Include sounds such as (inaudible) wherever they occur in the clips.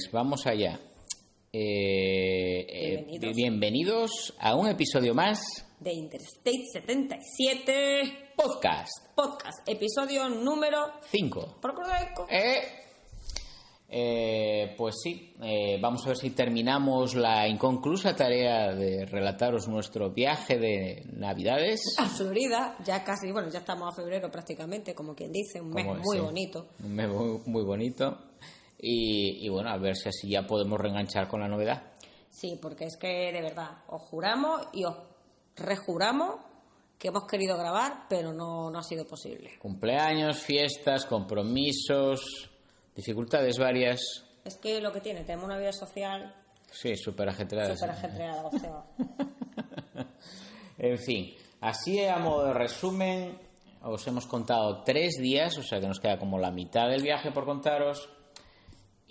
pues vamos allá. Eh, eh, Bienvenidos. bienvenidos a un episodio más De Interstate 77 podcast Podcast, episodio número 5. ¿Por correcto? Eh, eh, pues sí, eh, vamos a ver si terminamos la inconclusa tarea de relataros nuestro viaje de Navidades. A Florida, ya casi, bueno, ya estamos a febrero prácticamente, como quien dice, un mes Como- muy sí, bonito. Un mes muy bonito. Y, y bueno, a ver si así ya podemos reenganchar con la novedad. Sí, porque es que de verdad, os juramos y os rejuramos que hemos querido grabar, pero no, no ha sido posible. Cumpleaños, fiestas, compromisos, dificultades varias. Es que lo que tiene, tenemos una vida social Sí, súper ajetreadas. súper ajetreada, o sea, En fin, así a modo de resumen, os hemos contado tres días, o sea que nos queda como la mitad del viaje por contaros.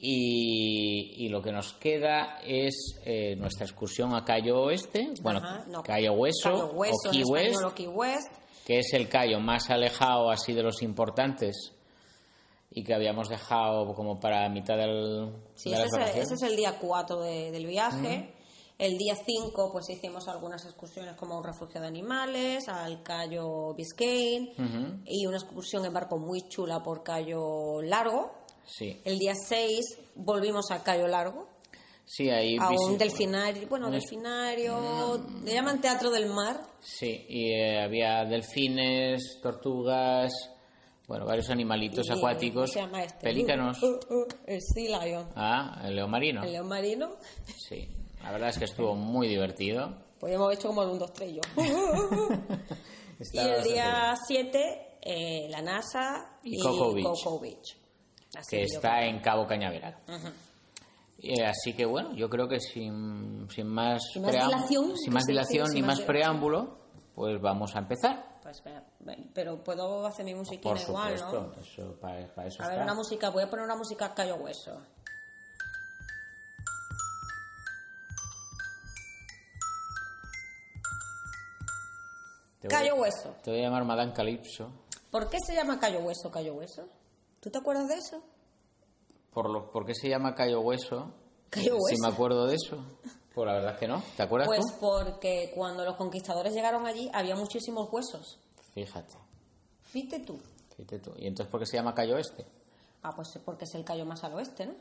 Y, y lo que nos queda es eh, nuestra excursión a Cayo Oeste, bueno, Ajá, no, Cayo Hueso, Cayo Hueso, o Key en West, español, o Key West. que es el callo más alejado así de los importantes y que habíamos dejado como para mitad del, Sí, de ese es, el, vacaciones. ese es el día 4 de- del viaje. El día 5 pues hicimos algunas excursiones como a un refugio de animales, al Cayo Biscayne y una excursión en barco muy chula por Cayo Largo. Sí, El día 6 volvimos al Cayo Largo, sí, ahí a un delfinario, bueno, delfinario, le llaman Teatro del Mar. Sí, y eh, había delfines, tortugas, bueno, varios animalitos y- acuáticos, ¿cómo se llama este? pelícanos. Uh, uh, uh, el Sea Lion. Ah, el león marino. El león marino. Sí, la verdad es que estuvo muy divertido. Pues hemos hecho como 1, 2, 3 yo. (laughs) Y el día 7, eh, la NASA Y y, Cocoa Beach. Cocoa Beach. Así que está creo. en Cabo Cañaveral. Eh, así que bueno, yo creo que sin, sin más, Sin más dilación, sin que más se dice, dilación sin ni más preámbulo, pues vamos a empezar. Pues, pero puedo hacer mi musiquina Por igual, supuesto, ¿no? eso, para, para eso A ver, una música, voy a poner una música callo hueso. Callo hueso. Te voy a llamar Madame Calypso. ¿Por qué se llama callo hueso, callo hueso? ¿Tú te acuerdas de eso? ¿Por, lo, ¿Por qué se llama Cayo Hueso? Callo Si hueso. me acuerdo de eso. Pues la verdad es que no. ¿Te acuerdas Pues tú? porque cuando los conquistadores llegaron allí había muchísimos huesos. Fíjate, Fíjate tú. fíjate tú. ¿Y entonces por qué se llama Cayo Este? Ah, pues porque es el callo más al oeste, ¿no?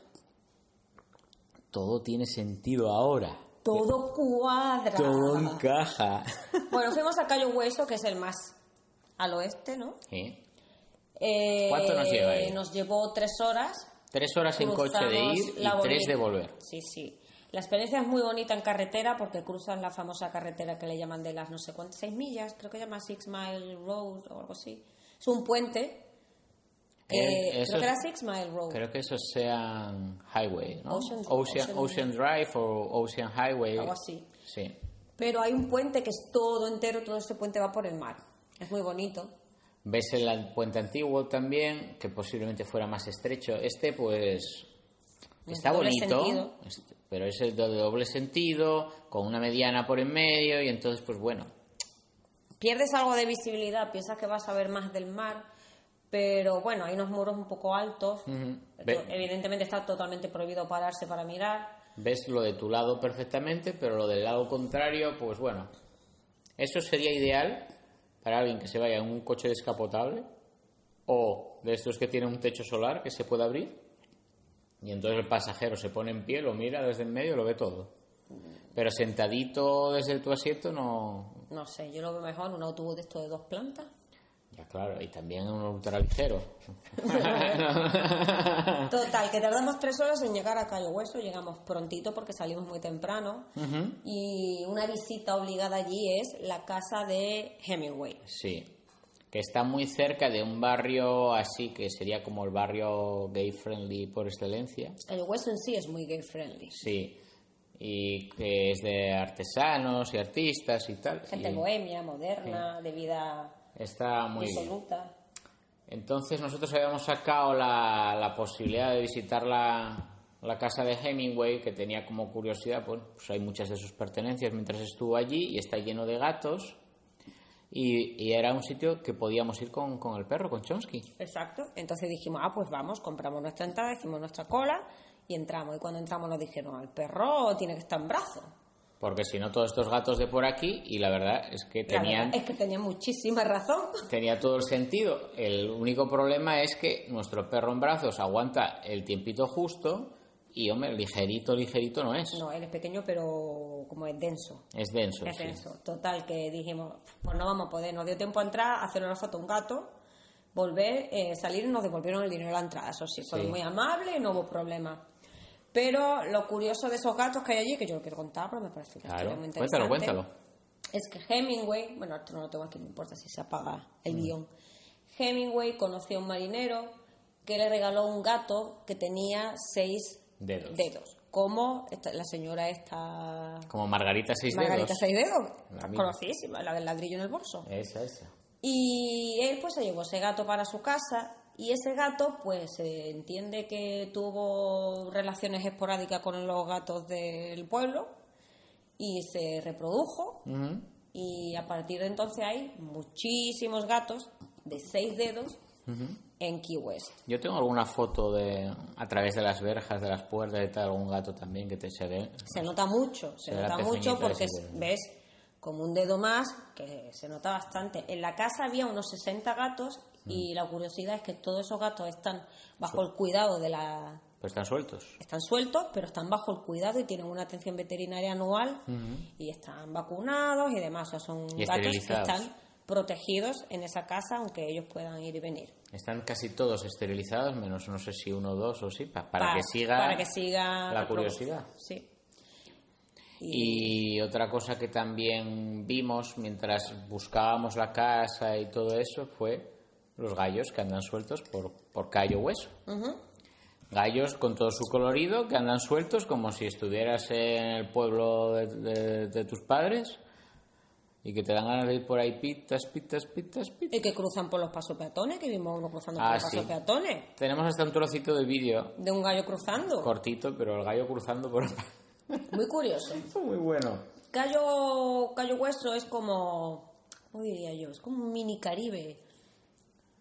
Todo tiene sentido ahora. Todo cuadra. Todo encaja. (laughs) Bueno, fuimos a Cayo Hueso, que es el más al oeste, ¿no? ¿Sí? Eh, ¿Cuánto nos lleva ahí? Nos llevó tres horas. Tres horas en coche de ir y tres de volver. Sí, sí. La experiencia es muy bonita en carretera porque cruzan la famosa carretera que le llaman de las no sé cuántas, seis millas, creo que se llama Six Mile Road o algo así. Es un puente. Eh, eso creo que era Six Mile Road. Creo que esos sean Highway, ¿no? Ocean- Ocean, Ocean- Ocean Drive o Ocean Highway. Algo así. Sí. Pero hay un puente que es todo entero, todo ese puente va por el mar. Es muy bonito. Ves el puente antiguo también, que posiblemente fuera más estrecho. Este, pues, está doble bonito. sentido. Pero es el de doble sentido, con una mediana por en medio, y entonces, pues bueno, Pierdes algo de visibilidad, piensas que vas a ver más del mar, pero bueno, hay unos muros un poco altos. Ve- Evidentemente está totalmente prohibido pararse para mirar. ves lo de tu lado perfectamente, pero lo del lado contrario, pues bueno, eso sería ideal para alguien que se vaya en un coche descapotable o de estos que tienen un techo solar que se puede abrir y entonces el pasajero se pone en pie, lo mira desde en medio, lo ve todo. Pero sentadito desde tu asiento no... No sé, yo lo veo mejor un autobús de estos de dos plantas. Ya claro, y también un ultraligero. (laughs) Total, que tardamos tres horas en llegar a Cayo Hueso, llegamos prontito porque salimos muy temprano. Y una visita obligada allí es la casa de Hemingway. Sí, que está muy cerca de un barrio así que sería como el barrio gay friendly por excelencia. El hueso en sí es muy gay friendly. Sí, y que es de artesanos y artistas y tal. Gente y bohemia, moderna, de vida Está muy bien. Entonces nosotros habíamos sacado la, la posibilidad de visitar la, la casa de Hemingway, que tenía como curiosidad, pues, pues hay muchas de sus pertenencias mientras estuvo allí y está lleno de gatos. Y, y era un sitio que podíamos ir con, con el perro, con Chomsky. Exacto. Entonces dijimos, ah, pues vamos, compramos nuestra entrada, hicimos nuestra cola y entramos. Y cuando entramos nos dijeron, el perro tiene que estar en brazo. Porque si no, todos estos gatos de por aquí, y la verdad es que tenían, es que tenía muchísima razón. (laughs) tenía todo el sentido. El único problema es que nuestro perro en brazos aguanta el tiempito justo y, hombre, ligerito, ligerito no es. No, él es pequeño, pero como es denso. Es denso, Es sí. denso. Total, que dijimos, pues no vamos a poder. Nos dio tiempo a entrar, hacer una foto a un gato, volver, eh, salir y nos devolvieron el dinero a la entrada. Eso sí, Sí. muy amables y no hubo problema. Pero lo curioso de esos gatos que hay allí, que yo lo quiero contar, pero me parece una Claro, muy cuéntalo, interesante. cuéntalo. es que Hemingway, bueno, esto no lo tengo aquí, no importa si se apaga el guion. Hemingway conoció a un marinero que le regaló un gato que tenía seis Dedos. como esta- la señora esta... Como Margarita Seis Margarita Dedos. Seis Dedos, La conocidísima, la del ladrillo en el bolso. Esa, esa. Y él pues se llevó ese gato para su casa y ese gato pues se entiende que tuvo relaciones esporádicas con los gatos del pueblo y se reprodujo y a partir de entonces hay muchísimos gatos de seis dedos en Key West. Yo tengo alguna foto de a través de las verjas, de las puertas y tal, algún gato también que te se ve. Se nota mucho, se nota mucho porque ves como un dedo más que se nota bastante. En la casa había unos 60 gatos Mm. y la curiosidad es que todos esos gatos están bajo el cuidado de la Pues están sueltos. están sueltos, pero están bajo el cuidado y tienen una atención veterinaria anual y están vacunados y demás. O sea, son gatos que están protegidos en esa casa aunque ellos puedan ir y venir. Están casi todos esterilizados, menos no sé si uno o dos o sí, pa- para, Pa- que siga para que siga la curiosidad. Sí. Y otra cosa que también vimos mientras buscábamos la casa y todo eso fue los gallos que andan sueltos por, por callo hueso. Gallos con todo su colorido que andan sueltos como si estuvieras en el pueblo de, de- de tus padres y que te dan ganas de ir por ahí pitas, pitas, pitas, pitas. Y que cruzan por los pasos peatones, que vimos uno cruzando Ah, por los sí. pasos peatones. Tenemos hasta un trocito de vídeo De un gallo cruzando. cortito, pero el gallo cruzando por... (laughs) Muy curioso. Fue muy bueno. Cayo, Cayo Hueso es como, ¿cómo diría yo? Es como un mini Caribe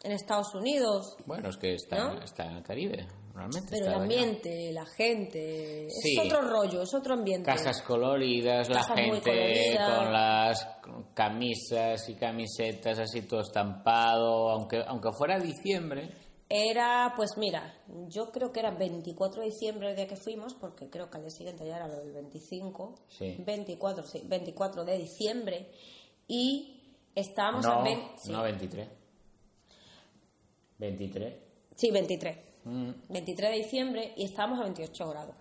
en Estados Unidos. Bueno, es que está, ¿No? está en el Caribe, realmente. Pero el está allá. ambiente, la gente, Sí. es otro rollo, es otro ambiente. Casas coloridas, la Casas muy gente con las camisas y camisetas así todo estampado, aunque aunque fuera diciembre. Era, pues mira, yo creo que era 24 de diciembre el día que fuimos, porque creo que al día siguiente ya era el 25. Sí. 24, sí, 24 de diciembre. Y estábamos no, a ven- sí, no 23. 23. sí, 23. Mm, 23 de diciembre y estábamos a 28 grados.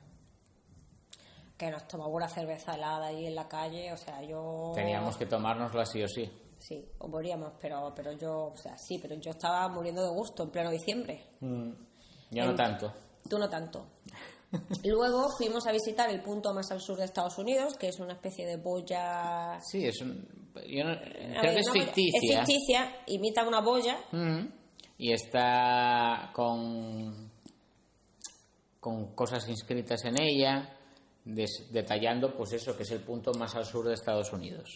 Que nos tomamos una cerveza helada ahí en la calle, o sea, yo... Teníamos que tomárnosla sí o sí. Sí, o moríamos, pero, pero yo, o sea, sí, pero yo estaba muriendo de gusto en pleno diciembre. Yo no tanto. Tú no tanto. (laughs) Luego fuimos a visitar el punto más al sur de Estados Unidos, que es una especie de boya... Sí, es un, yo no- A creo ver, que es no, ficticia. Es ficticia, imita una boya. Mm. Y está con con cosas inscritas en ella. des- detallando pues eso, que es el punto más al sur de Estados Unidos.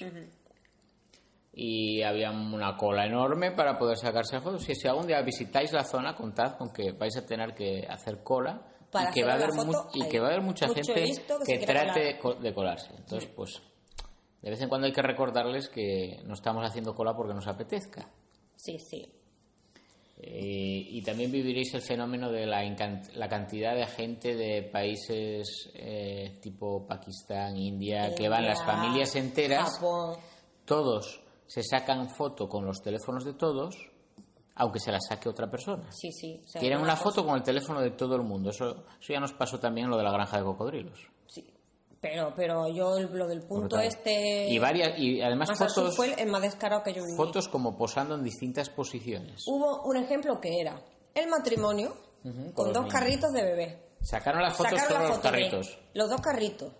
Y había una cola enorme para poder sacarse fotos. Si, si algún día visitáis la zona, contad con que vais a tener que hacer cola Para y, que va a haber foto y que va a haber mucha gente que trate colar. de co- de colarse. Entonces, pues, de vez en cuando hay que recordarles que no estamos haciendo cola porque nos apetezca. Sí, sí. Eh, y también viviréis el fenómeno de la, la cantidad de gente de países eh, tipo Pakistán, India, que van las familias enteras, Japón. todos se sacan foto con los teléfonos de todos, aunque se la saque otra persona. Sí, sí. Tienen una foto con el teléfono de todo el mundo. Eso, eso ya nos pasó también lo de la granja de cocodrilos. Pero, pero yo lo del punto Brutal. este... Y varias y además más fotos, fue el más descarado que yo viví. fotos como posando en distintas posiciones. Hubo un ejemplo que era el matrimonio con con los dos niños. carritos de bebé. Sacaron las fotos Sacaron la los foto de carritos. los dos carritos.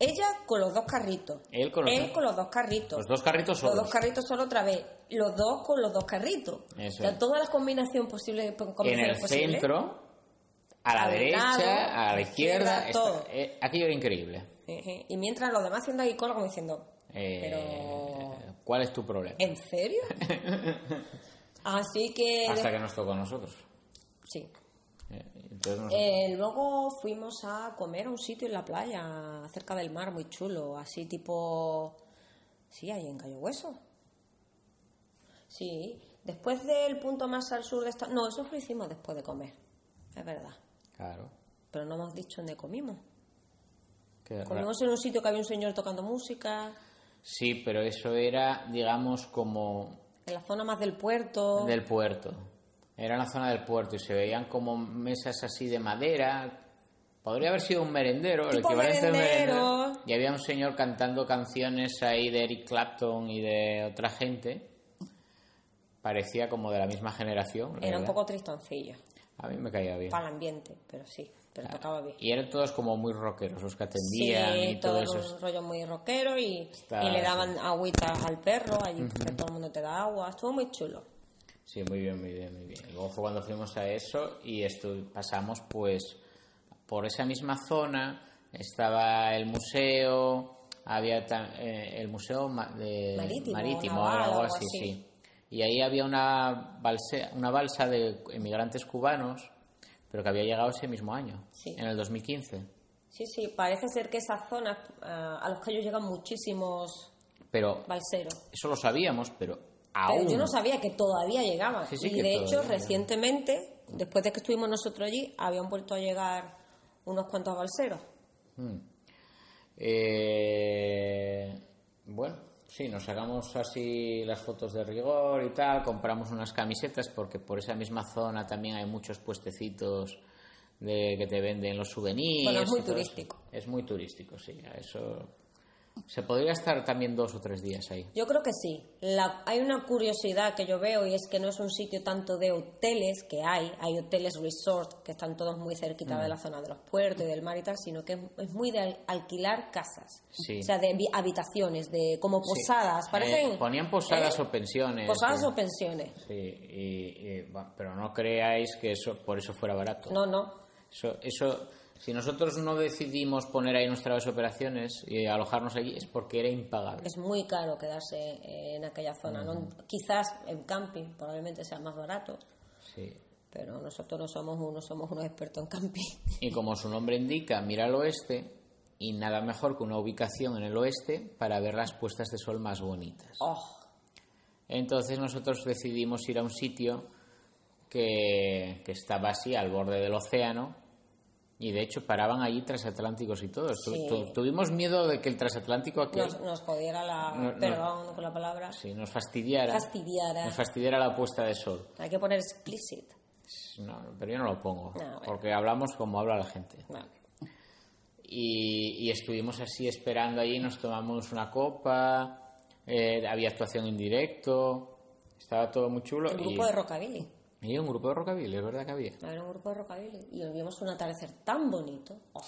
Ella con los dos carritos. Él con los dos- con los dos carritos. Los dos carritos Los solos. dos carritos solo otra vez. Los dos con los dos carritos. Eso o sea, es. toda la combinación posible. en combinaciones el posibles. centro, a la Al derecha, lado, a la izquierda, izquierda, todo. eh, aquello era increíble. Y mientras los demás haciendo ahí como diciendo, Eh, pero... ¿Cuál es tu problema? ¿En serio? (laughs) Así que... Hasta que nos tocó a nosotros. Sí. Eh, entonces nos- Eh, luego fuimos a comer a un sitio en la playa, cerca del mar, muy chulo, así tipo... Sí, ahí en Gallo Hueso. Sí, después del punto más al sur de esta... No, eso lo hicimos después de comer, es verdad. Claro. Pero no hemos dicho dónde comimos. Comimos en un sitio que había un señor tocando música, Sí, pero eso era, digamos, como en la zona más del puerto. del puerto. Era en la zona del puerto y se veían como mesas así de madera. Podría haber sido un merendero, el equivalente al merendero. merendero. Y había un señor cantando canciones ahí de Eric Clapton y de otra gente. Parecía como de la misma generación. la Era un poco tristoncillo, A mí me caía bien. para el ambiente, pero sí, pero tocaba bien. Y eran todos como muy rockeros, los que Sí, atendían y todo todo eso. un rollo muy rockero y, Está- y le daban agüita al perro, allí porque todo el mundo te da agua, estuvo muy chulo. Sí, muy bien, muy bien, muy bien. Luego fue cuando fuimos a eso y pasamos pues por esa misma zona, estaba el museo, había eh, el museo de Marítimo, o naval, algo así, sí. Y ahí había una, balse- una balsa de emigrantes cubanos, pero que había llegado ese mismo año, Sí. en el 2015. Sí, sí, parece ser que esas zonas ah, a los que ellos llegan muchísimos Pero balseros. eso lo sabíamos, pero Pero aún... yo no sabía que todavía llegaban. Sí, sí, y de hecho, llegaban. recientemente, después de que estuvimos nosotros allí, habían vuelto a llegar unos cuantos balseros. Eh, bueno, sí, nos sacamos así las fotos de rigor y tal, compramos unas camisetas porque por esa misma zona también hay muchos puestecitos de que te venden los souvenirs. Bueno, es muy turístico. Es muy turístico, sí. a Eso se podría estar también dos o tres días ahí. Yo creo que sí. La- hay una curiosidad que yo veo y es que no es un sitio tanto de hoteles que hay, hay hoteles resort que están todos muy cerquita Mm. de la zona de los puertos y del mar y tal, sino que es, es muy de al- alquilar casas. Sí. O sea, de habitaciones, de como posadas, Sí. parecen... Eh, ponían posadas ¿eh? o pensiones. Posadas o pensiones. Sí, y- y, va, pero no creáis que eso por eso fuera barato. No, no. Eso, eso, si nosotros no decidimos poner ahí nuestras operaciones y alojarnos allí, es porque era impagable. Es muy caro quedarse en aquella zona. ¿no? Quizás en camping probablemente sea más barato, Sí. pero nosotros no somos unos, somos unos expertos en camping. Y como su nombre indica, mira al oeste, y nada mejor que una ubicación en el oeste para ver las puestas de sol más bonitas. Oh, Entonces nosotros decidimos ir a un sitio que, que estaba así al borde del océano y de hecho paraban allí transatlánticos y todo. Tu- Sí. tu- tuvimos miedo de que el transatlántico aquel nos, nos jodiera la... Perdón con la palabra. sí, nos fastidiara, Fastidiara. nos fastidiara la puesta de sol. Hay que poner explicit. No, pero yo no lo pongo, No, bueno. porque hablamos como habla la gente. Vale. Y, y estuvimos así esperando allí, nos tomamos una copa, eh, había actuación en directo, estaba todo muy chulo. El y, grupo de rockabilly. Y un grupo de rockabilly, es verdad que había. Era un grupo de rockabilly. Y vimos un atardecer tan bonito. Oh,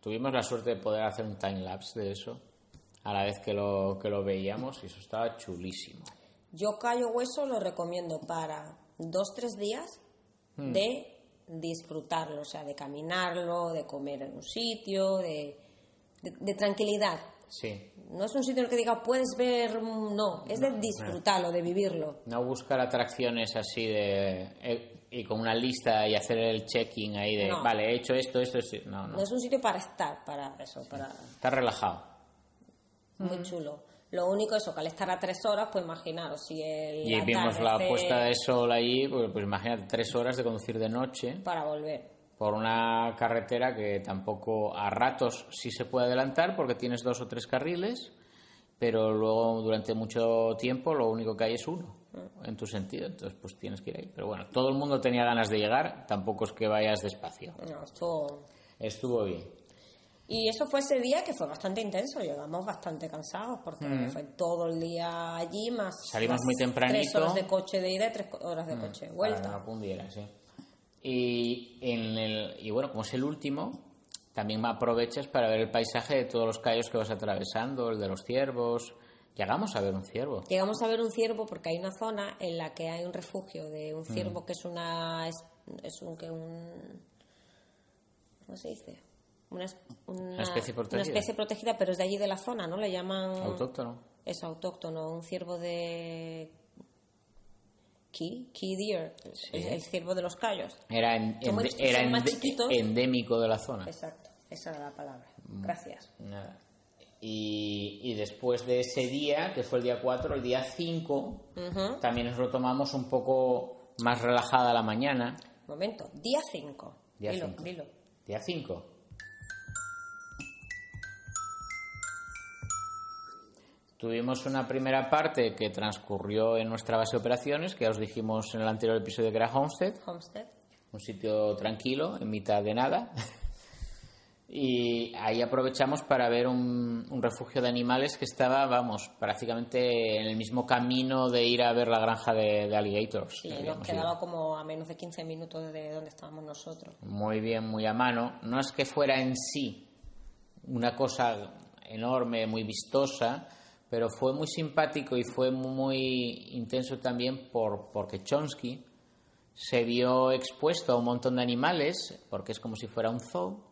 Tuvimos la suerte de poder hacer un time lapse de eso, a la vez que lo, que lo veíamos, y eso estaba chulísimo. Yo Cayo Hueso lo recomiendo para dos, tres días Hmm. de disfrutarlo, o sea, de caminarlo, de comer en un sitio, de... de, de tranquilidad. Sí. No es un sitio en el que diga puedes ver, mm, no, es de disfrutarlo, de vivirlo. No buscar atracciones así de. eh, y con una lista y hacer el check-in ahí de. No. Vale, he hecho esto, esto, esto. No, no. No es un sitio para estar, para eso, para Está relajado. muy chulo. Lo único eso, que al estar a tres horas, pues imaginaros, si el Y vimos la puesta de sol allí, pues, pues imagínate, tres horas de conducir de noche para volver. Por una carretera que tampoco a ratos sí se puede adelantar porque tienes dos o tres carriles, pero luego durante mucho tiempo lo único que hay es uno en tu sentido, entonces pues tienes que ir ahí. Pero bueno, todo el mundo tenía ganas de llegar, tampoco es que vayas despacio. No, estuvo- Estuvo bien. Y eso fue ese día que fue bastante intenso, llegamos bastante cansados porque fue todo el día allí, más Mm. Salimos las muy tempranito. tres horas de coche de ida y tres horas de coche de vuelta. Para una pundiera, sí. Y, en el, y bueno, como es el último, también aprovechas para ver el paisaje de todos los callos que vas atravesando, el de los ciervos. Llegamos a ver un ciervo. Llegamos a ver un ciervo porque hay una zona en la que hay un refugio de Mm. un ciervo que es una es, es un que un ¿cómo se dice? Una, una, especie protegida. una especie protegida, pero es de allí de la zona, ¿no? Le llaman Autóctono. es autóctono, un ciervo de key, key deer, el, el ciervo de los callos. Era, en- ende- era chiquitos. endémico de la zona. Exacto, esa era la palabra. Mm. Gracias. Nada. Y, y después de ese día, que fue el día 4, el día 5, también nos lo tomamos un poco más relajada la mañana. Momento, día 5. Día dilo, cinco. dilo. Día 5. Tuvimos una primera parte que transcurrió en nuestra base de operaciones, que ya os dijimos en el anterior episodio que era Homestead, Homestead. un sitio tranquilo, en mitad de nada. Y ahí aprovechamos para ver un, un refugio de animales que estaba, vamos, prácticamente en el mismo camino de ir a ver la granja de, de alligators. Sí, que nos ido. quedaba como a menos de 15 minutos de donde estábamos nosotros. muy bien, muy a mano. No es que fuera en sí una cosa enorme, muy vistosa, pero fue muy simpático y fue muy intenso también por, porque Chomsky se vio expuesto a un montón de animales, porque es como si fuera un zoo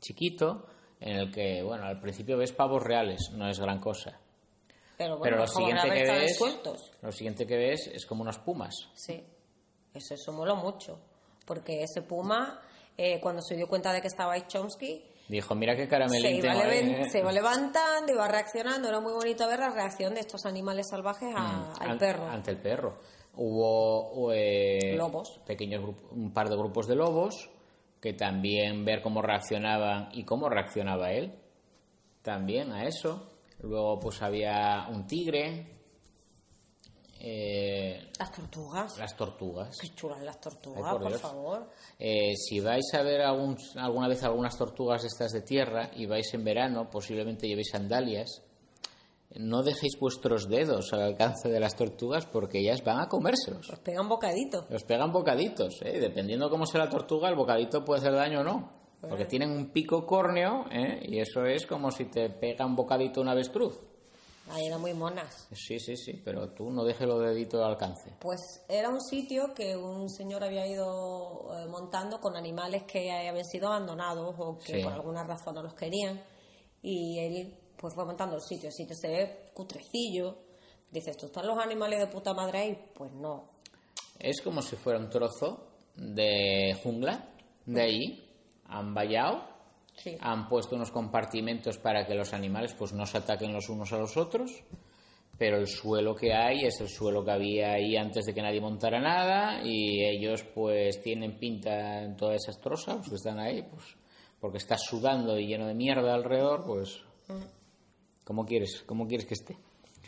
chiquito, en el que, bueno, al principio ves pavos reales, no es gran cosa. Pero bueno, Pero lo siguiente que ves, lo siguiente que ves es como unas pumas. Sí, eso, eso moló mucho. Porque ese puma, eh, cuando se dio cuenta de que estaba ahí Chomsky, Dijo, mira qué se ahí, leven- ¿eh?". se iba levantando, iba reaccionando. Era muy bonito ver la reacción de estos animales salvajes a- al An- perro. Ante el perro. Hubo eh, Lobos. pequeños un par de grupos de lobos que también ver cómo reaccionaban y cómo reaccionaba él también a eso. Luego pues había un tigre, eh, Las tortugas. las tortugas. Qué chulas las tortugas, Ay, por favor. Eh, si vais a ver algún- alguna vez algunas tortugas de estas de tierra y vais en verano, posiblemente llevéis sandalias, no dejéis vuestros dedos al alcance de las tortugas porque ellas van a comérselos. Os pegan bocaditos. Los pegan bocaditos, ¿eh? dependiendo cómo sea la tortuga, el bocadito puede hacer daño o no. Porque tienen un pico córneo ¿eh? y eso es como si te pega un bocadito un avestruz. Ahí eran muy monas. Sí, sí, sí, pero tú no dejes los deditos al alcance. Pues era un sitio que un señor había ido eh, montando con animales que habían sido abandonados o que Sí. por alguna razón no los querían. Y él pues fue montando el sitio. El sitio se ve cutrecillo. Dices, ¿esto están los animales de puta madre ahí? Pues no. Es como si fuera un trozo de jungla, de ahí, han vallado, Sí. han puesto unos compartimentos para que los animales pues no se ataquen los unos a los otros, pero el suelo que hay es el suelo que había ahí antes de que nadie montara nada y ellos pues tienen pinta en todas esas trozas los que están ahí, pues porque está sudando y lleno de mierda alrededor, pues ¿cómo quieres, cómo quieres que esté?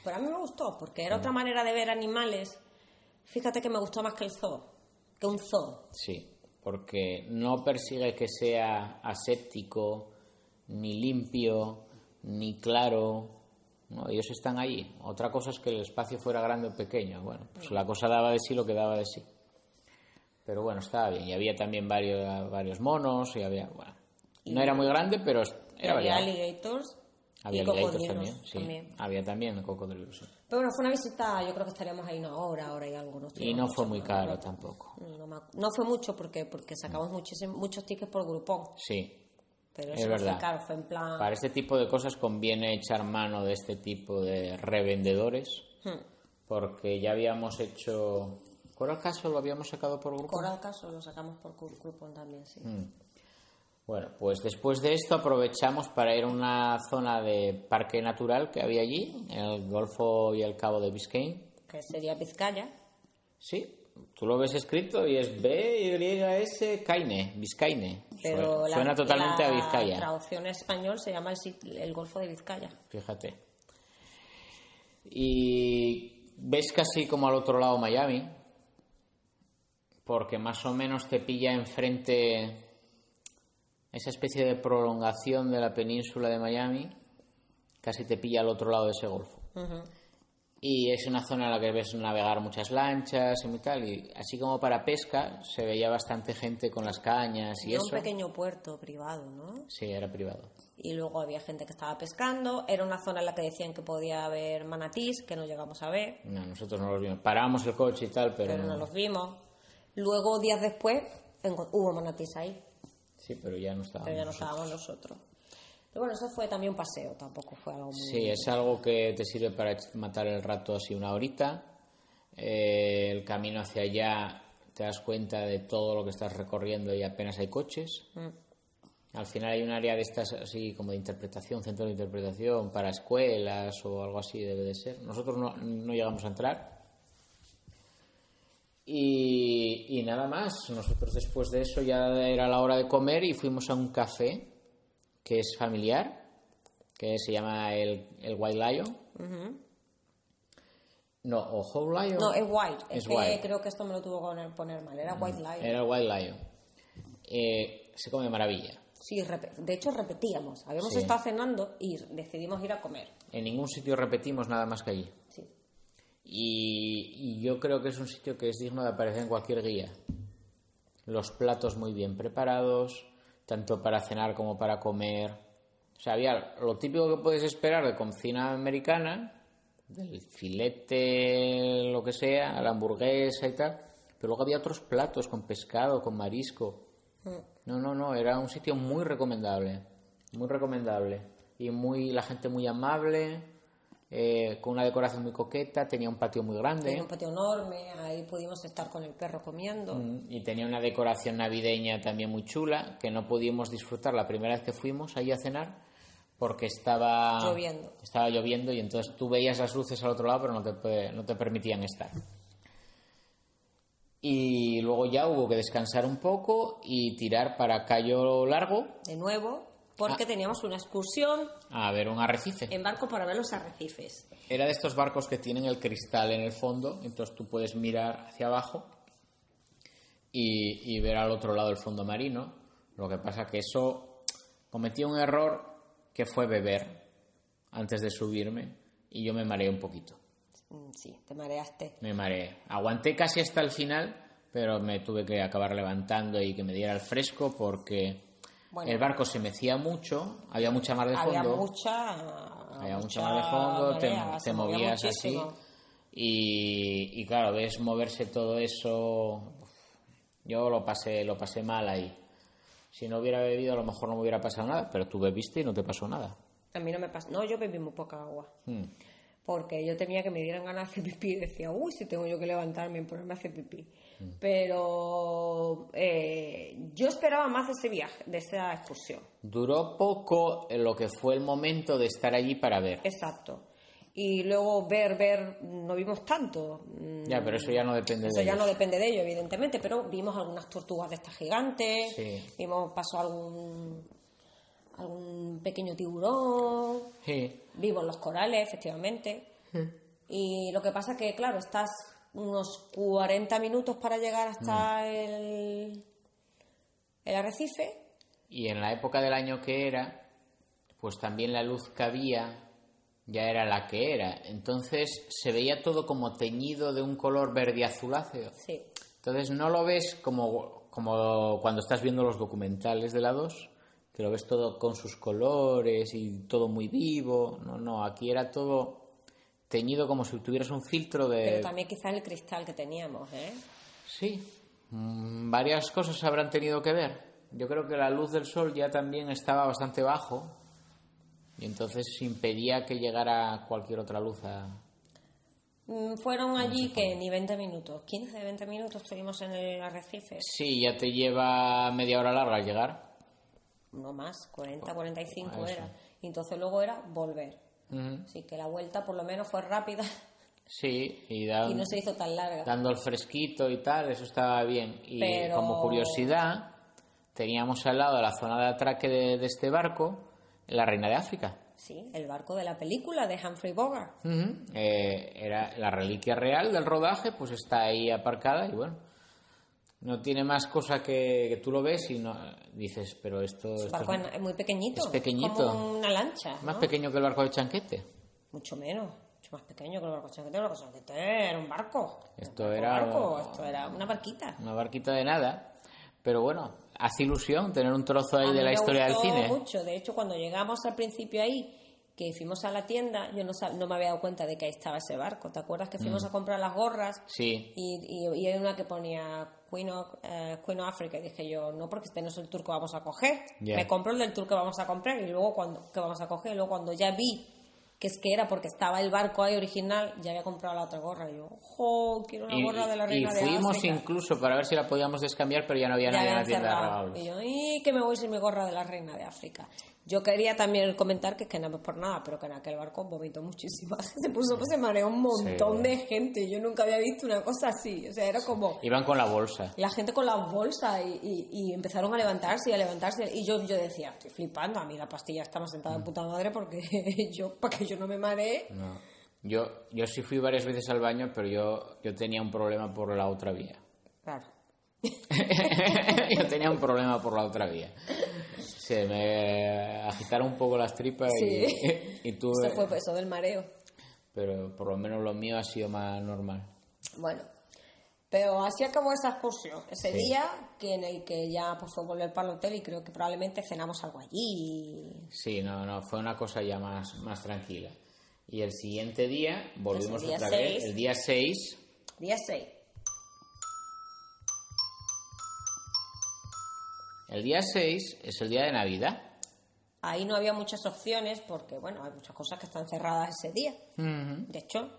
Pero a mí me gustó porque era otra manera de ver animales. Fíjate que me gustó más que el zoo. Que un zoo. Sí, porque no persigue que sea aséptico, ni limpio, ni claro. No, ellos están allí. Otra cosa es que el espacio fuera grande o pequeño. Bueno, pues la cosa daba de sí lo que daba de sí. Pero bueno, estaba bien. Y había también varios, varios monos y había... Bueno, no era muy grande, pero era había variado. alligators Había y cocodrilos también, sí. también. Había también cocodrilos, sí. Pero bueno, fue una visita, yo creo que estaríamos ahí una hora, hora y algo. no Y no mucho fue muy caro ¿no? tampoco. No, no fue mucho porque porque sacamos muchísim- muchos tickets por grupón. Sí. Pero Es eso fue verdad. caro, fue en plan... Para este tipo de cosas conviene echar mano de este tipo de revendedores, Hmm. porque ya habíamos hecho... ¿Coral caso lo habíamos sacado por grupo? Coral Caso lo sacamos por Coupon también, sí. Mm. Bueno, pues después de esto aprovechamos para ir a una zona de parque natural que había allí, el Golfo y el Cabo de Biscayne. Que sería Vizcaya. Sí, tú lo ves escrito y es B-Y-S Caine, Biscayne. Pero suena, la, suena totalmente la a Vizcaya. traducción en español se llama el, el Golfo de Vizcaya. Fíjate. Y ves casi como al otro lado Miami, porque más o menos te pilla enfrente esa especie de prolongación de la península de Miami, casi te pilla al otro lado de ese golfo. Y es una zona en la que ves navegar muchas lanchas y tal, y así como para pesca se veía bastante gente con las cañas y Era eso. un pequeño puerto privado, ¿no? Sí, era privado. Y luego había gente que estaba pescando. Era una zona en la que decían que podía haber manatís, que no llegamos a ver, No, nosotros no los vimos. Paramos el coche y tal, pero, pero no los vimos. Luego, días después, hubo manatís ahí, Sí, pero ya no estábamos. pero ya no nosotros. estábamos nosotros. Pero bueno, eso fue también un paseo, tampoco fue algo muy... Sí, es algo que te sirve para matar el rato así una horita. Eh, el camino hacia allá te das cuenta de todo lo que estás recorriendo y apenas hay coches. Al final hay un área de estas así como de interpretación, centro de interpretación para escuelas o algo así debe de ser. Nosotros no, no llegamos a entrar. Y, y nada más, nosotros después de eso ya era la hora de comer y fuimos a un café que es familiar, que se llama el, el White Lion. No, o Whole Lion. No, es white. Es, Es que white. creo que esto me lo tuvo que poner, mal. Era white lion. Era el White Lion. Eh, se come maravilla. Sí, de hecho repetíamos. Habíamos Sí. estado cenando y decidimos ir a comer. En ningún sitio repetimos nada más que allí. Sí. Y, y yo creo que es un sitio que es digno de aparecer en cualquier guía. Los platos muy bien preparados, tanto para cenar como para comer. O sea, había lo típico que puedes esperar de cocina americana, del filete, lo que sea, la hamburguesa y tal. Pero luego había otros platos con pescado, con marisco. No, no, no, era un sitio muy recomendable, muy recomendable. Y muy la gente muy amable, eh, con una decoración muy coqueta, tenía un patio muy grande. Tenía un patio enorme, ahí pudimos estar con el perro comiendo. Mm, Y tenía una decoración navideña también muy chula, que no pudimos disfrutar la primera vez que fuimos ahí a cenar, porque estaba Lloviendo. Estaba lloviendo y entonces tú veías las luces al otro lado, pero no te, no te permitían estar. Y luego ya hubo que descansar un poco y tirar para Cayo Largo De nuevo, porque Ah. teníamos una excursión a ver un arrecife. en barco para ver los arrecifes. Era de estos barcos que tienen el cristal en el fondo, entonces tú puedes mirar hacia abajo y, y ver al otro lado el fondo marino. Lo que pasa que eso cometí un error que fue beber antes de subirme y yo me mareé un poquito. Mm, Sí, te mareaste. Me mareé. Aguanté casi hasta el final, pero me tuve que acabar levantando y que me diera el fresco porque Bueno. el barco se mecía mucho, había mucha mar de fondo. Había mucha. Había mucha mar de fondo, te, marea, movías así. Y, y claro, ves moverse todo eso. Yo lo pasé, lo pasé mal ahí. Si no hubiera bebido, a lo mejor no me hubiera pasado nada, pero tú bebiste y no te pasó nada. A mí no me pasa. No, yo bebí muy poca agua. Hmm. Porque yo temía que me dieran ganas de hacer pipí y (laughs) decía, uy, si tengo yo que levantarme y ponerme a hacer pipí. Hmm. Pero eh, yo esperaba más de ese viaje, de esa excursión. Duró poco lo que fue el momento de estar allí para ver. Exacto. Y luego ver, ver, no vimos tanto. Mm, Ya, pero eso ya no depende Eso de ya ellos. no depende de ello, evidentemente, pero vimos algunas tortugas de estas gigantes, Sí. vimos, pasó algún, algún pequeño tiburón, Sí. vimos los corales, efectivamente. Y lo que pasa que, claro, estás unos 40 minutos para llegar hasta Mm. el, el arrecife. Y en la época del año que era, pues también la luz que había ya era la que era. Entonces se veía todo como teñido de un color verde azuláceo. Sí. Entonces no lo ves como, como cuando estás viendo los documentales de la 2, que lo ves todo con sus colores y todo muy vivo. No, no, aquí era todo teñido como si tuvieras un filtro de... Pero también quizás el cristal que teníamos, ¿eh? Sí, mm, varias cosas habrán tenido que ver. Yo creo que la luz del sol ya también estaba bastante bajo y entonces impedía que llegara cualquier otra luz a... Mm, Fueron allí que ni 20 minutos, 15, 20 minutos estuvimos en el arrecife. Sí, ya te lleva media hora larga al llegar. No más, 40, 45 Ah, eso. era. Y entonces luego era volver. Así que la vuelta por lo menos fue rápida Sí, y, da- y no se hizo tan larga. dando el fresquito y tal, eso estaba bien. Y Pero- como curiosidad, teníamos al lado de la zona de atraque de, de este barco la Reina de África. Sí, el barco de la película de Humphrey Bogart. Eh, era la reliquia real del rodaje, pues está ahí aparcada y bueno, no tiene más cosa que, que tú lo ves y no dices, pero esto, barco es es muy pequeñito. es pequeñito. Como una lancha. más ¿no? pequeño que el barco de Chanquete. Mucho menos. Mucho más pequeño que el barco chanquete. El barco chanquete era un barco. Esto Un era- barco, Esto era una barquita. Una barquita de nada, pero bueno, hace ilusión tener un trozo ahí A de la historia del cine. mucho. De hecho, cuando llegamos al principio ahí, que fuimos a la tienda, yo no, no me había dado cuenta de que ahí estaba ese barco. ¿Te acuerdas que fuimos Mm. a comprar las gorras? Sí, Y, y, y hay una que ponía Queen of, eh, Queen of Africa y dije yo, no, porque este no es el tour que vamos a coger. Me compro el del tour que vamos a comprar y luego cuando que vamos a coger. Y luego cuando ya vi que es que era porque estaba el barco ahí original, ya había comprado la otra gorra. Y yo, ¡ojo! Quiero una y, gorra de la y reina de fuimos África. incluso para ver si la podíamos descambiar, pero ya no había Ya nadie en la tienda de. Y yo, ¡y que me voy sin mi gorra de la reina de África! Yo quería también comentar que es que no es por nada, pero que en aquel barco vomitó muchísima gente. (laughs) Se puso, se mareó un montón Sí. de gente. Yo nunca había visto una cosa así. O sea, era como Iban con la bolsa. la gente con las bolsas y, y- y empezaron a levantarse y a levantarse. Y yo, yo decía, estoy flipando, a mí la pastilla está más sentada de puta madre porque (laughs) yo, para que yo no me maree. No. Yo, yo sí fui varias veces al baño, pero yo, yo tenía un problema por la otra vía. Claro. (laughs) yo tenía un problema por la otra vía. Se me agitaron un poco las tripas y, y tuve... Eso fue eso del mareo. Pero por lo menos lo mío ha sido más normal. Bueno, pero así acabó esa excursión. Ese Sí. día que en el que ya pues, fue volver para el hotel y creo que probablemente cenamos algo allí. Sí, no, no, fue una cosa ya más, más tranquila. Y el siguiente día volvimos día otra seis. vez, el día 6, Día 6. el día 6 es el día de Navidad. Ahí no había muchas opciones porque, bueno, hay muchas cosas que están cerradas ese día. De hecho,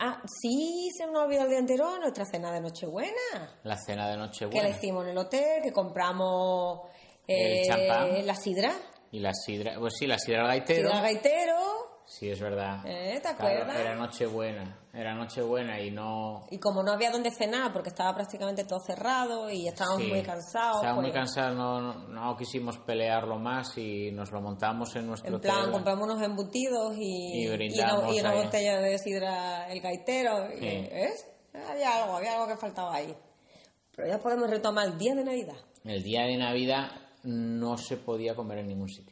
ah, sí, se nos olvidó el día anterior nuestra cena de Nochebuena. La cena de Que la Nochebuena. hicimos en el hotel, que compramos El eh, champán. la sidra, Y la sidra, pues sí, la sidra gaitero. sidra gaitero. Sí, es verdad. Eh, ¿te Claro, acuerdas? era Nochebuena, era Nochebuena y no... Y como no había donde cenar porque estaba prácticamente todo cerrado y estábamos Sí, muy cansados, Estábamos pues, muy cansados, no, no, no quisimos pelearlo más y nos lo montamos en nuestro en plan hotel. compramos unos embutidos y, Y una, brindamos y una ahí. botella de sidra el gaitero. y. ¿Ves? Había algo, había algo que faltaba ahí. Pero ya podemos retomar el día de Navidad. El día de Navidad no se podía comer en ningún sitio.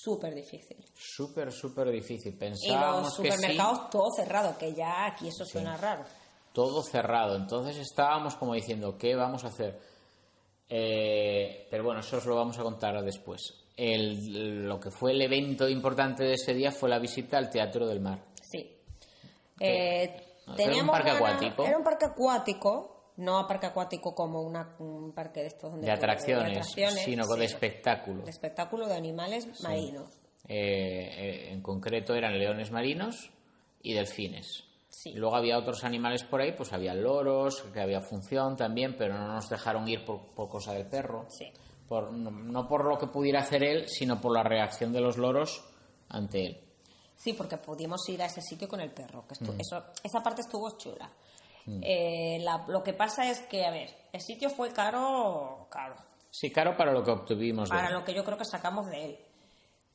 Súper difícil. Súper, súper difícil. Y Pensábamos los que sí, supermercados todo cerrado, que ya aquí eso suena raro. todo cerrado. Entonces estábamos como diciendo, ¿qué vamos a hacer? Eh, pero bueno, eso os lo vamos a contar después. El- lo que fue el evento importante de ese día fue la visita al Teatro del Mar. Sí. Eh, era un parque acuático. Era un parque acuático, no parque acuático como una- un parque de estos donde De atracciones, atracciones, sino sí, de espectáculo. de espectáculo de animales marinos. Eh, eh, en concreto eran leones marinos y delfines. Sí. Luego había otros animales por ahí, pues había loros, que había función también, pero no nos dejaron ir por, por cosa del perro. Por, no, no por lo que pudiera hacer él, sino por la reacción de los loros ante él. Sí, porque pudimos ir a ese sitio con el perro. Que Mm. eso, esa parte estuvo chula. Eh, la- lo que pasa es que, a ver, el sitio fue caro, caro. Sí, caro para lo que obtuvimos. de para él. lo que yo creo que sacamos de él.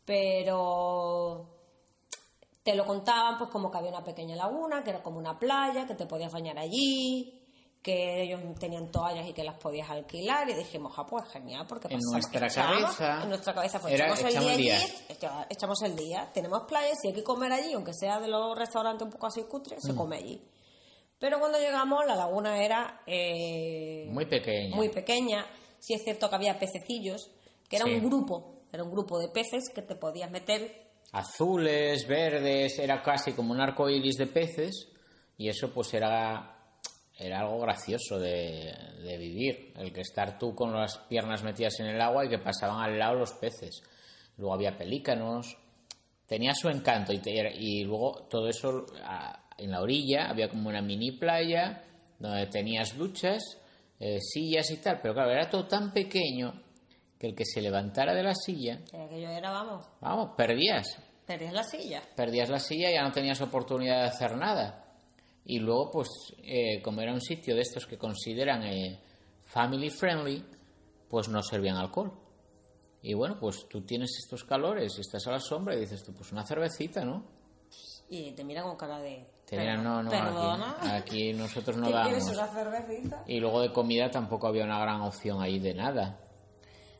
Pero te lo contaban pues como que había una pequeña laguna, que era como una playa, que te podías bañar allí, que ellos tenían toallas y que las podías alquilar y dijimos, ah, pues genial, porque En nuestra cabeza en nuestra cabeza fue, era, echamos el echamos día el día. allí, echa- echamos el día, tenemos playas, si hay que comer allí, aunque sea de los restaurantes un poco así cutres, Mm. se come allí. Pero cuando llegamos, la laguna era eh, Muy pequeña. muy pequeña. Sí es cierto que había pececillos, que era Sí. un grupo, era un grupo de peces que te podías meter. Azules, verdes, era casi como un arco iris de peces, y eso pues era era algo gracioso de, de vivir. El que estar tú con las piernas metidas en el agua y que pasaban al lado los peces. Luego había pelícanos. Tenía su encanto y, te- y luego todo eso a- en la orilla había como una mini playa donde tenías duchas, eh, sillas y tal. Pero claro, era todo tan pequeño que el que se levantara de la silla, Que aquello era, vamos, vamos, perdías. perdías la silla. Perdías la silla y ya no tenías oportunidad de hacer nada. Y luego, pues, eh, como era un sitio de estos que consideran eh, family friendly, pues no servían alcohol. Y bueno, pues tú tienes estos calores y estás a la sombra y dices tú, pues una cervecita, ¿no? Y te mira con cara de. Te dirán, no, no, Perdona. aquí, aquí nosotros no (laughs) ¿Qué quieres, damos. una cervecita? Y luego de comida tampoco había una gran opción ahí de nada.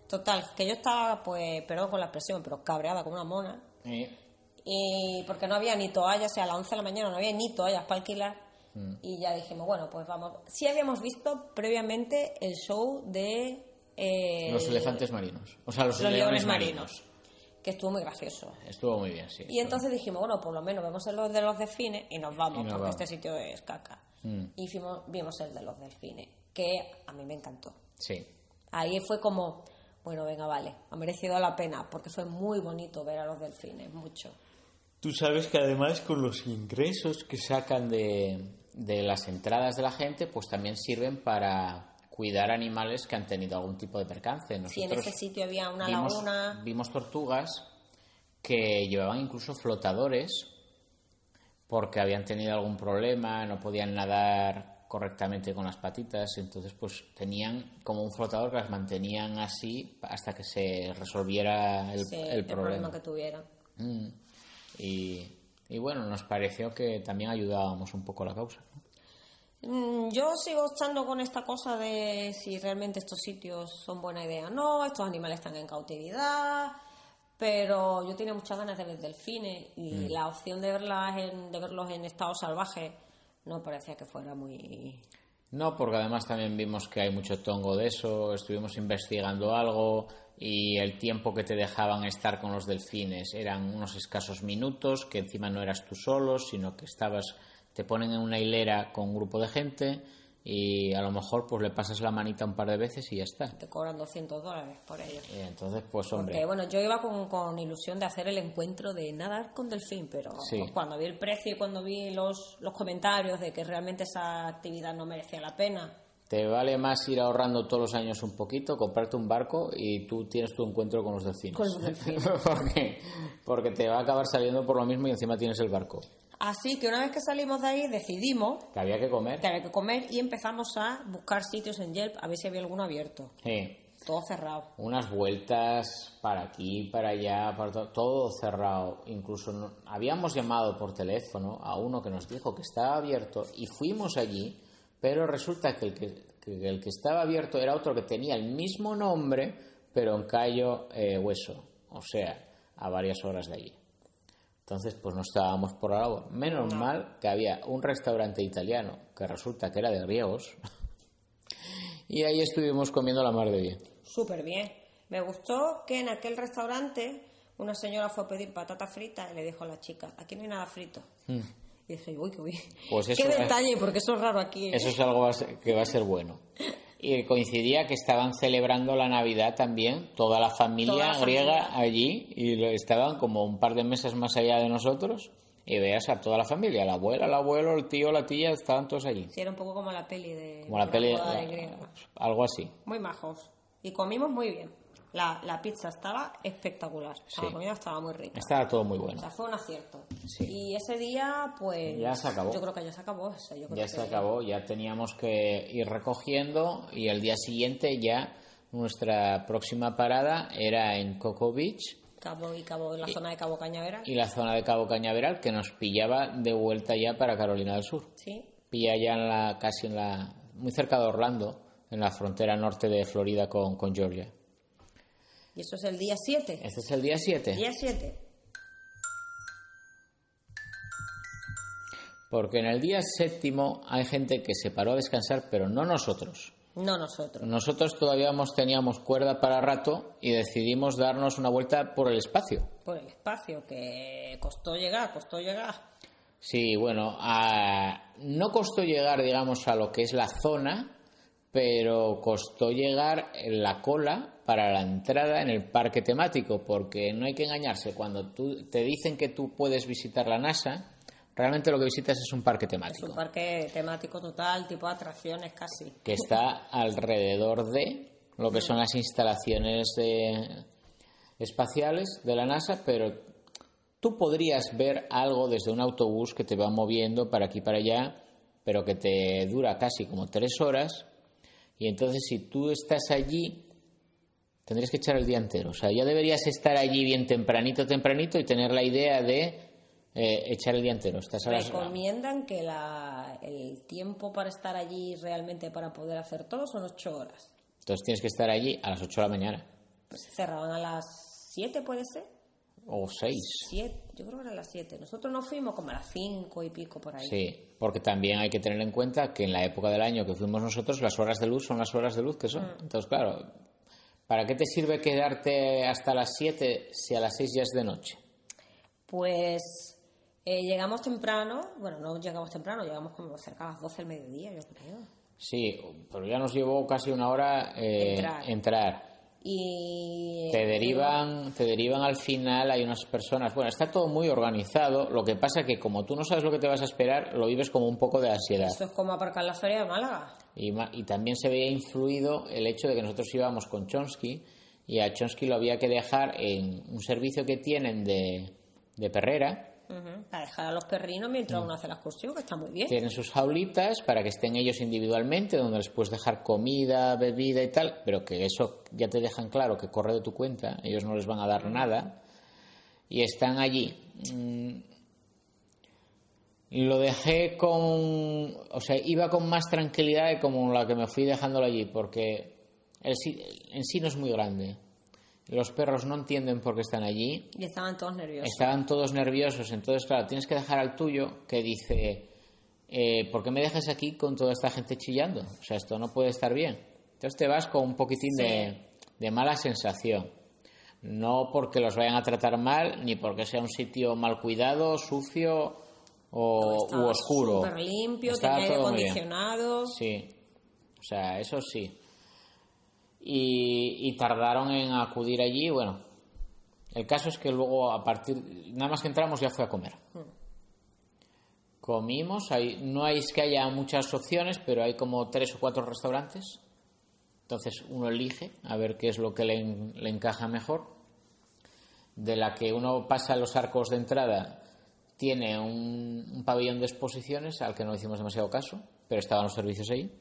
Total, que yo estaba, pues, perdón con la expresión, pero cabreada como una mona. Eh, Y porque no había ni toallas, o sea, a las 11 de la mañana no había ni toallas para alquilar. Mm. Y ya dijimos, bueno, pues vamos. Sí habíamos visto previamente el show de. eh, los elefantes marinos. O sea, los, los leones leones marinos. marinos. Que estuvo muy gracioso. Estuvo muy bien, sí. Y entonces dijimos, bueno, por lo menos vemos el de los delfines y nos vamos, Y nos porque vamos. este sitio es caca. Mm. Y fuimos, vimos el de los delfines, que a mí me encantó. Sí. Ahí fue como, bueno, venga, vale, ha merecido la pena, porque fue muy bonito ver a los delfines, mucho. Tú sabes que además con los ingresos que sacan de, de las entradas de la gente, pues también sirven para cuidar animales que han tenido algún tipo de percance. Si en Nosotros ese sitio había una vimos, laguna, vimos tortugas que llevaban incluso flotadores porque habían tenido algún problema, no podían nadar correctamente con las patitas, entonces pues tenían como un flotador que las mantenían así hasta que se resolviera el, sí, el problema. que tuvieron. Mm. Y, y bueno, nos pareció que también ayudábamos un poco a la causa. Mm, Yo sigo estando con esta cosa de si realmente estos sitios son buena idea o no, estos animales están en cautividad, pero yo tenía muchas ganas de ver delfines y la opción de, verlas en, de verlos en estado salvaje no parecía que fuera muy... No, porque además también vimos que hay mucho tongo de eso, estuvimos investigando algo y el tiempo que te dejaban estar con los delfines eran unos escasos minutos, que encima no eras tú solo, sino que estabas, te ponen en una hilera con un grupo de gente y a lo mejor pues le pasas la manita un par de veces y ya está. te cobran 200 dólares por ello. Y entonces, pues hombre, Porque bueno, yo iba con, con ilusión de hacer el encuentro de nadar con delfín, pero Sí. pues, cuando vi el precio y cuando vi los, los comentarios de que realmente esa actividad no merecía la pena, te vale más ir ahorrando todos los años un poquito, comprarte un barco y tú tienes tu encuentro con los delfines. Con los delfines. (laughs) porque, porque te va a acabar saliendo por lo mismo y encima tienes el barco. Así que una vez que salimos de ahí decidimos Que había que comer. que había que comer y empezamos a buscar sitios en Yelp a ver si había alguno abierto. Sí. Todo cerrado. Unas vueltas para aquí, para allá, para to- todo cerrado. Incluso no- habíamos llamado por teléfono a uno que nos dijo que estaba abierto y fuimos allí, pero resulta que el que, que el que estaba abierto era otro que tenía el mismo nombre, pero en Cayo eh, Hueso, o sea, a varias horas de allí. Entonces, pues no estábamos por agua. Menos mal que había un restaurante italiano que resulta que era de griegos. (laughs) y ahí estuvimos comiendo la mar de bien. Súper bien. Me gustó que en aquel restaurante una señora fue a pedir patata frita y le dijo a la chica, aquí no hay nada frito. Y dije, uy, qué bien. Hmm. Pues eso qué es- detalle, porque eso es raro aquí. ¿eh? Eso es algo que va a ser bueno. (laughs) Y coincidía que estaban celebrando la Navidad también, toda la familia Toda la griega familia. allí, y estaban como un par de mesas más allá de nosotros, y veas a toda la familia, la abuela, el abuelo, el tío, la tía, estaban todos allí. Sí, era un poco como la peli de... Como la peli, de la- griega. algo así. Muy majos. Y comimos muy bien. La, la pizza estaba espectacular. La Sí. comida estaba muy rica. Estaba todo muy O bueno. sea, fue un acierto. Sí. Y ese día, pues... Ya se acabó. Yo creo que ya se acabó. o sea, yo creo Ya que- se acabó, ya teníamos que ir recogiendo, y el día siguiente ya nuestra próxima parada era en Coco Beach, Cabo y Cabo, en la zona de Cabo Cañaveral. y la zona de Cabo Cañaveral que nos pillaba de vuelta ya para Carolina del Sur. Sí. Pilla ya en la, casi en la, muy cerca de Orlando, en la frontera norte de Florida con, con Georgia. Y eso es el día 7. Este es el día 7, Día 7. porque en el día séptimo hay gente que se paró a descansar, pero no nosotros. No nosotros. Nosotros todavía teníamos cuerda para rato y decidimos darnos una vuelta por el espacio. Por el espacio, que costó llegar, costó llegar. Sí, bueno, a- no costó llegar, digamos, a lo que es la zona, pero costó llegar en la cola para la entrada en el parque temático, porque no hay que engañarse, cuando tú, te dicen que tú puedes visitar la NASA, realmente lo que visitas es un parque Es temático, un parque temático total, tipo atracciones casi. que está alrededor de lo que son las instalaciones de- espaciales de la NASA, pero tú podrías ver algo desde un autobús que te va moviendo para aquí y para allá, pero que te dura casi como tres horas. Y entonces, si tú estás allí, tendrías que echar el día entero. O sea, ya deberías estar allí bien tempranito, tempranito y tener la idea de eh, echar el día entero. Estás a las- Recomiendan que la- el tiempo para estar allí realmente para poder hacer todo son ocho horas. Entonces tienes que estar allí a las 8 de la mañana Pues cerraban a las 7, puede ser. o 6. Siete, yo creo que eran las 7. Nosotros nos fuimos como a las 5 y pico por ahí. Sí, porque también hay que tener en cuenta que en la época del año que fuimos nosotros, las horas de luz son las horas de luz que son. Entonces, claro, ¿para qué te sirve quedarte hasta las 7 si a las 6 ya es de noche? Pues eh, llegamos temprano, bueno, no llegamos temprano, llegamos como cerca a las 12 del mediodía, yo creo. Sí, pero ya nos llevó casi una hora eh, Entrar. entrar. Y Te derivan, te derivan al final, hay unas personas. Bueno, está todo muy organizado. Lo que pasa que como tú no sabes lo que te vas a esperar, lo vives como un poco de ansiedad. esto es como aparcar la feria de Málaga. Y, y también se veía influido el hecho de que nosotros íbamos con Chonsky y a Chonsky lo había que dejar en un servicio que tienen de, de perrera. Para dejar a los perrinos mientras uno hace la excursión, que está muy bien. Tienen sus jaulitas para que estén ellos individualmente, donde les puedes dejar comida, bebida y tal, pero que eso ya te dejan claro que corre de tu cuenta, ellos no les van a dar nada. Y están allí. Mm, Lo dejé con. O sea, iba con más tranquilidad de como la que me fui dejándolo allí, porque el en sí no es muy grande. Los perros no entienden por qué están allí. Y estaban todos nerviosos. Estaban todos nerviosos, entonces, claro, tienes que dejar al tuyo que dice, eh, ¿por qué me dejas aquí con toda esta gente chillando? O sea, esto no puede estar bien. Entonces te vas con un poquitín de, de mala sensación. No porque los vayan a tratar mal, ni porque sea un sitio mal cuidado, sucio o u oscuro. Súper limpio, tenía aire acondicionado. Sí, o sea, eso sí. Y, tardaron en acudir allí. Bueno, el caso es que luego, a partir, nada más que entramos, ya fue a comer. Comimos, hay, no es que haya muchas opciones, pero hay como tres o cuatro restaurantes. Entonces uno elige a ver qué es lo que le, le encaja mejor. De la que uno pasa los arcos de entrada, tiene un, un pabellón de exposiciones al que no hicimos demasiado caso, pero estaban los servicios ahí.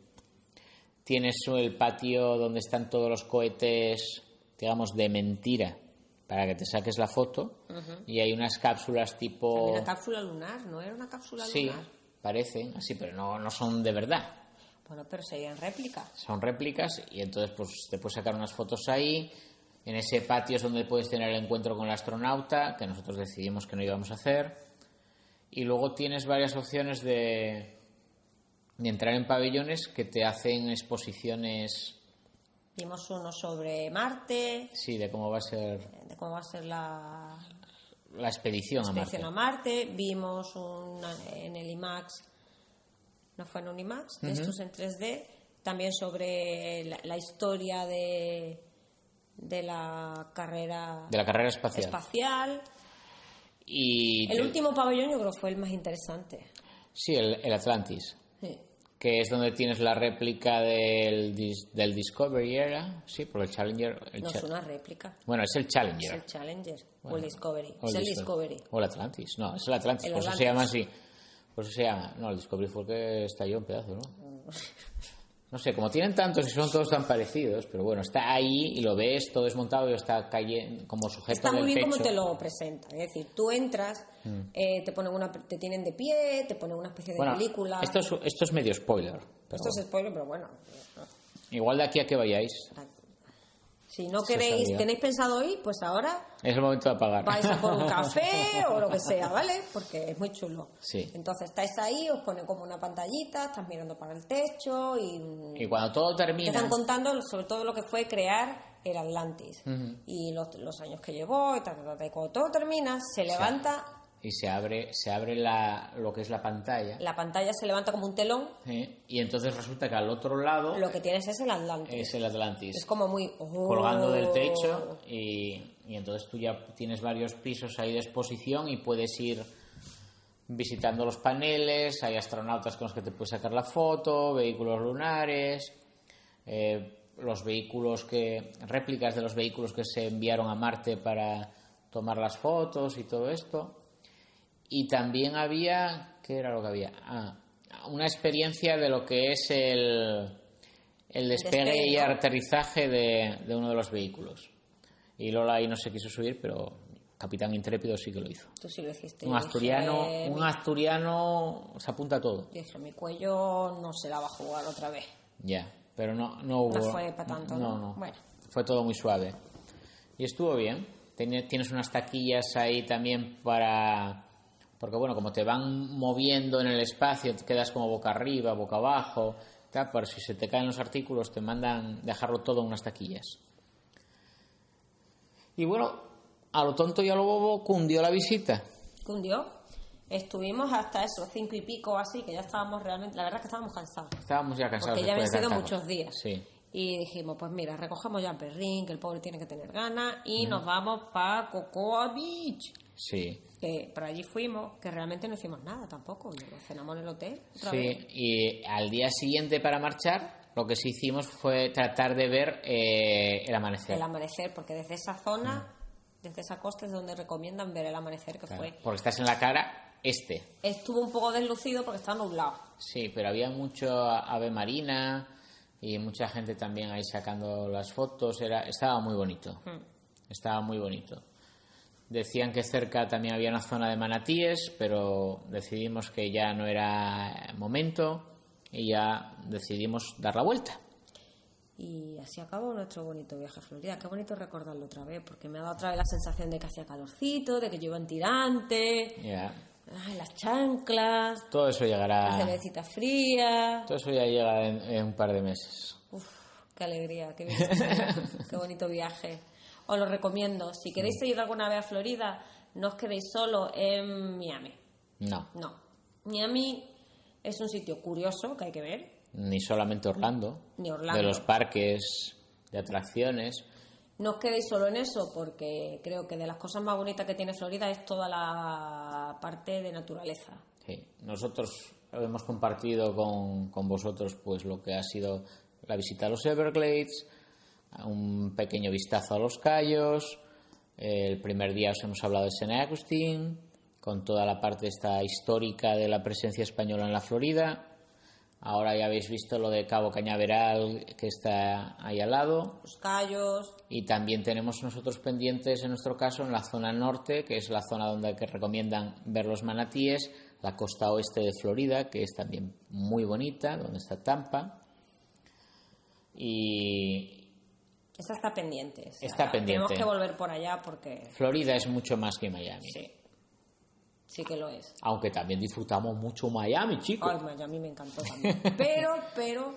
Tienes el patio donde están todos los cohetes, digamos, de mentira, para que te saques la foto. Y hay unas cápsulas tipo... Una cápsula lunar, ¿no era una cápsula Sí, lunar? parecen así, pero no, no son de verdad. Bueno, pero serían réplicas. Son réplicas y entonces pues te puedes sacar unas fotos ahí. En ese patio es donde puedes tener el encuentro con el astronauta, que nosotros decidimos que no íbamos a hacer. Y luego tienes varias opciones de, de entrar en pabellones que te hacen exposiciones, Vimos uno sobre Marte, sí, de cómo va a ser de cómo va a ser la la expedición, a Marte. expedición a Marte. Vimos una en el IMAX, no fue en un IMAX, de estos en 3D, también sobre la, la historia de, de la carrera De la carrera espacial. espacial. Y El último pabellón yo creo fue el más interesante. Sí, el, el Atlantis. Sí. Que es donde tienes la réplica del, del Discovery era, sí, porque el Challenger... el No Cha- es una réplica, Bueno, es el es Challenger. el Challenger o el Discovery. o es el Discovery. O el Atlantis, no, es el Atlantis, El por eso se llama así. Por eso se llama. No, el Discovery fue el que estalló en pedazos, ¿no? (laughs) No sé, como tienen tantos y son todos tan parecidos, pero bueno, está ahí y lo ves todo desmontado y está cayendo como sujeto Está muy bien pecho. como te lo presentan. Es decir, tú entras, Mm. eh, te ponen una, te tienen de pie, te ponen una especie de Bueno, película. esto es, esto es medio spoiler. pero Esto es spoiler, pero bueno. Igual de aquí a que vayáis, Si no queréis, tenéis pensado ir, pues ahora es el momento de apagar. vais a por un (laughs) café o lo que sea, ¿vale? Porque es muy chulo. Sí. Entonces estáis ahí, os ponen como una pantallita, estás mirando para el techo y y cuando todo te termina... están contando sobre todo lo que fue crear el Atlantis y los, los años que llevó y tal, tal, tal. Y cuando todo termina, se levanta y se abre, se abre la, lo que es la pantalla. La pantalla se levanta como un telón. Y entonces resulta que al otro lado lo que tienes es el Atlantis. es el Atlantis. Es como muy... colgando del oh. techo y, y entonces tú ya tienes varios pisos ahí de exposición y puedes ir visitando los paneles, hay astronautas con los que te puedes sacar la foto, vehículos lunares, eh, los vehículos que, réplicas de los vehículos que se enviaron a Marte para tomar las fotos y todo esto. Y también había, ¿qué era lo que había? Ah, una experiencia de lo que es el, el despegue despegue, y aterrizaje de, de uno de los vehículos. Y Lola ahí no se quiso subir, pero Capitán Intrépido sí que lo hizo. Tú sí lo hiciste. Un Dije, asturiano, mi- un asturiano se apunta a todo. Dije, mi cuello no se la va a jugar otra vez. Ya, pero no, no hubo. No fue para tanto, ¿no? No, no. Bueno. Fue todo muy suave. Y estuvo bien. Tiene- Tienes unas taquillas ahí también para. Porque bueno, como te van moviendo en el espacio, te quedas como boca arriba, boca abajo. tal, Por si se te caen los artículos, te mandan dejarlo todo en unas taquillas. Y bueno, a lo tonto y a lo bobo cundió la visita. Cundió. Estuvimos hasta eso, cinco y pico así, que ya estábamos realmente, la verdad es que estábamos cansados. Estábamos ya cansados. Porque ya habían sido muchos días. Sí. Y dijimos, pues mira, recogemos ya al perrín, que el pobre tiene que tener ganas, y nos vamos para Cocoa Beach. Sí. Que por allí fuimos, que realmente no hicimos nada tampoco. Cenamos en el hotel. otra Sí, vez. y al día siguiente para marchar, lo que sí hicimos fue tratar de ver eh, el amanecer. El amanecer, porque desde esa zona, desde esa costa es donde recomiendan ver el amanecer, que Claro, fue. Porque estás en la cara este. Estuvo un poco deslucido porque está nublado. Sí, pero había mucho ave marina y mucha gente también ahí sacando las fotos. Era, estaba muy bonito. Hmm. Estaba muy bonito. Decían que cerca también había una zona de manatíes, pero decidimos que ya no era momento y ya decidimos dar la vuelta. Y así acabó nuestro bonito viaje a Florida. Qué bonito recordarlo otra vez, porque me ha dado otra vez la sensación de que hacía calorcito, de que yo iba en tirante, Ya. Ay, las chanclas, Todo eso la llegará. cervecita fría. Todo eso ya llega en, en un par de meses. Uf, qué alegría, qué, bien- (laughs) qué bonito viaje. Os lo recomiendo. Si queréis ir alguna vez a Florida, no os quedéis solo en Miami. No, No. Miami es un sitio curioso que hay que ver. ni solamente Orlando. Ni Orlando. De los parques, de atracciones. No os quedéis solo en eso, porque creo que de las cosas más bonitas que tiene Florida es toda la parte de naturaleza. Sí. Nosotros hemos compartido con, con vosotros pues lo que ha sido la visita a los Everglades, un pequeño vistazo a los Cayos. El primer día os hemos hablado de St. Agustín, con toda la parte esta histórica de la presencia española en la Florida. Ahora ya habéis visto lo de Cabo Cañaveral, que está ahí al lado. Los callos, Y también tenemos nosotros pendientes, en nuestro caso, en la zona norte, que es la zona donde que recomiendan ver los manatíes, la costa oeste de Florida, que es también muy bonita, donde está Tampa. Y esa está pendiente. o sea, Está pendiente. Tenemos que volver por allá porque Florida es mucho más que Miami. sí, sí que lo es. Aunque también disfrutamos mucho Miami, chicos. Ay, Miami me encantó también. (laughs) Pero, pero,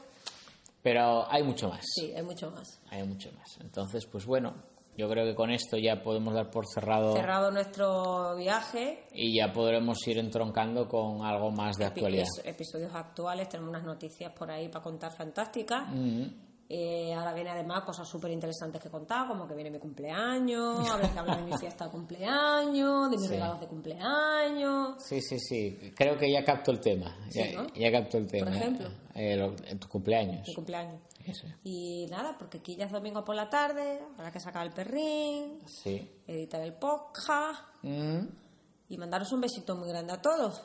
Pero hay mucho más. sí, hay mucho más. Hay mucho más. Entonces, pues bueno, yo creo que con esto ya podemos dar por cerrado, Cerrado nuestro viaje, y ya podremos ir entroncando con algo más de actualidad. episodios actuales, tenemos unas noticias por ahí para contar fantásticas. Mm. Eh, ahora viene además cosas súper interesantes que contar, como que viene mi cumpleaños, habrá que hablar de mi (laughs) fiesta de cumpleaños, de mis Sí. regalos de cumpleaños. Sí, sí, sí. Creo que ya capto el tema. Sí, ya, ¿no? ya capto el tema. ejemplo. Eh, lo- en tu cumpleaños. Mi cumpleaños. Eso. Y nada, porque aquí ya es domingo por la tarde, habrá que sacar el perrín, Sí. editar el podcast Mm. y mandaros un besito muy grande a todos.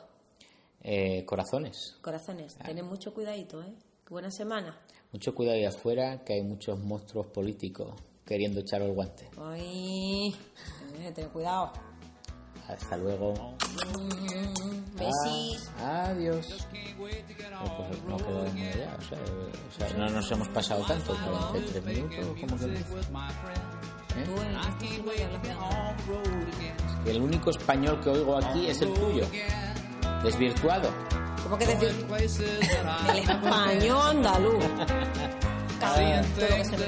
Eh, corazones. Corazones, tened mucho cuidadito, ¿eh? Buena semana. Mucho cuidado ahí afuera, que hay muchos monstruos políticos queriendo echar el guante. Ay, ten cuidado. Hasta luego. Mm, Besis. Ah, adiós. Pues no queda muy allá. O sea, o sea, no nos hemos pasado tanto. 43 minutos, como que. ¿Eh? El único español que oigo aquí es el tuyo. Desvirtuado. ¿Cómo que decir? (laughs) El español andaluz. Todo lo que se me.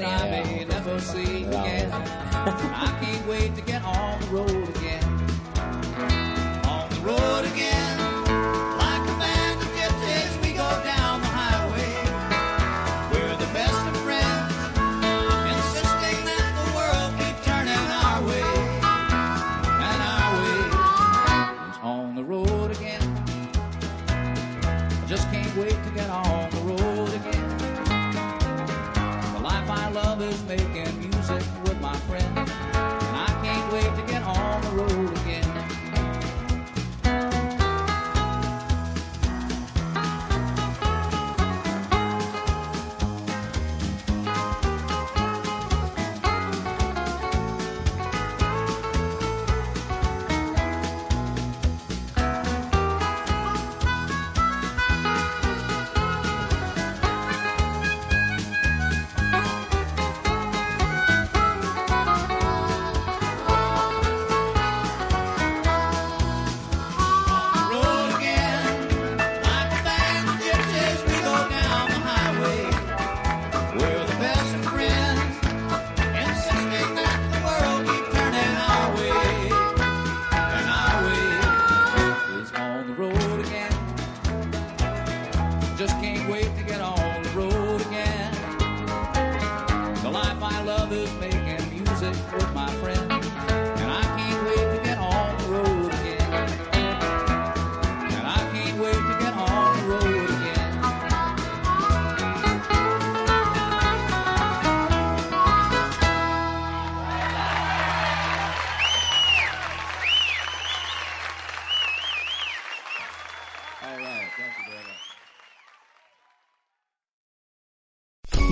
I can't wait to get on the road again. On Just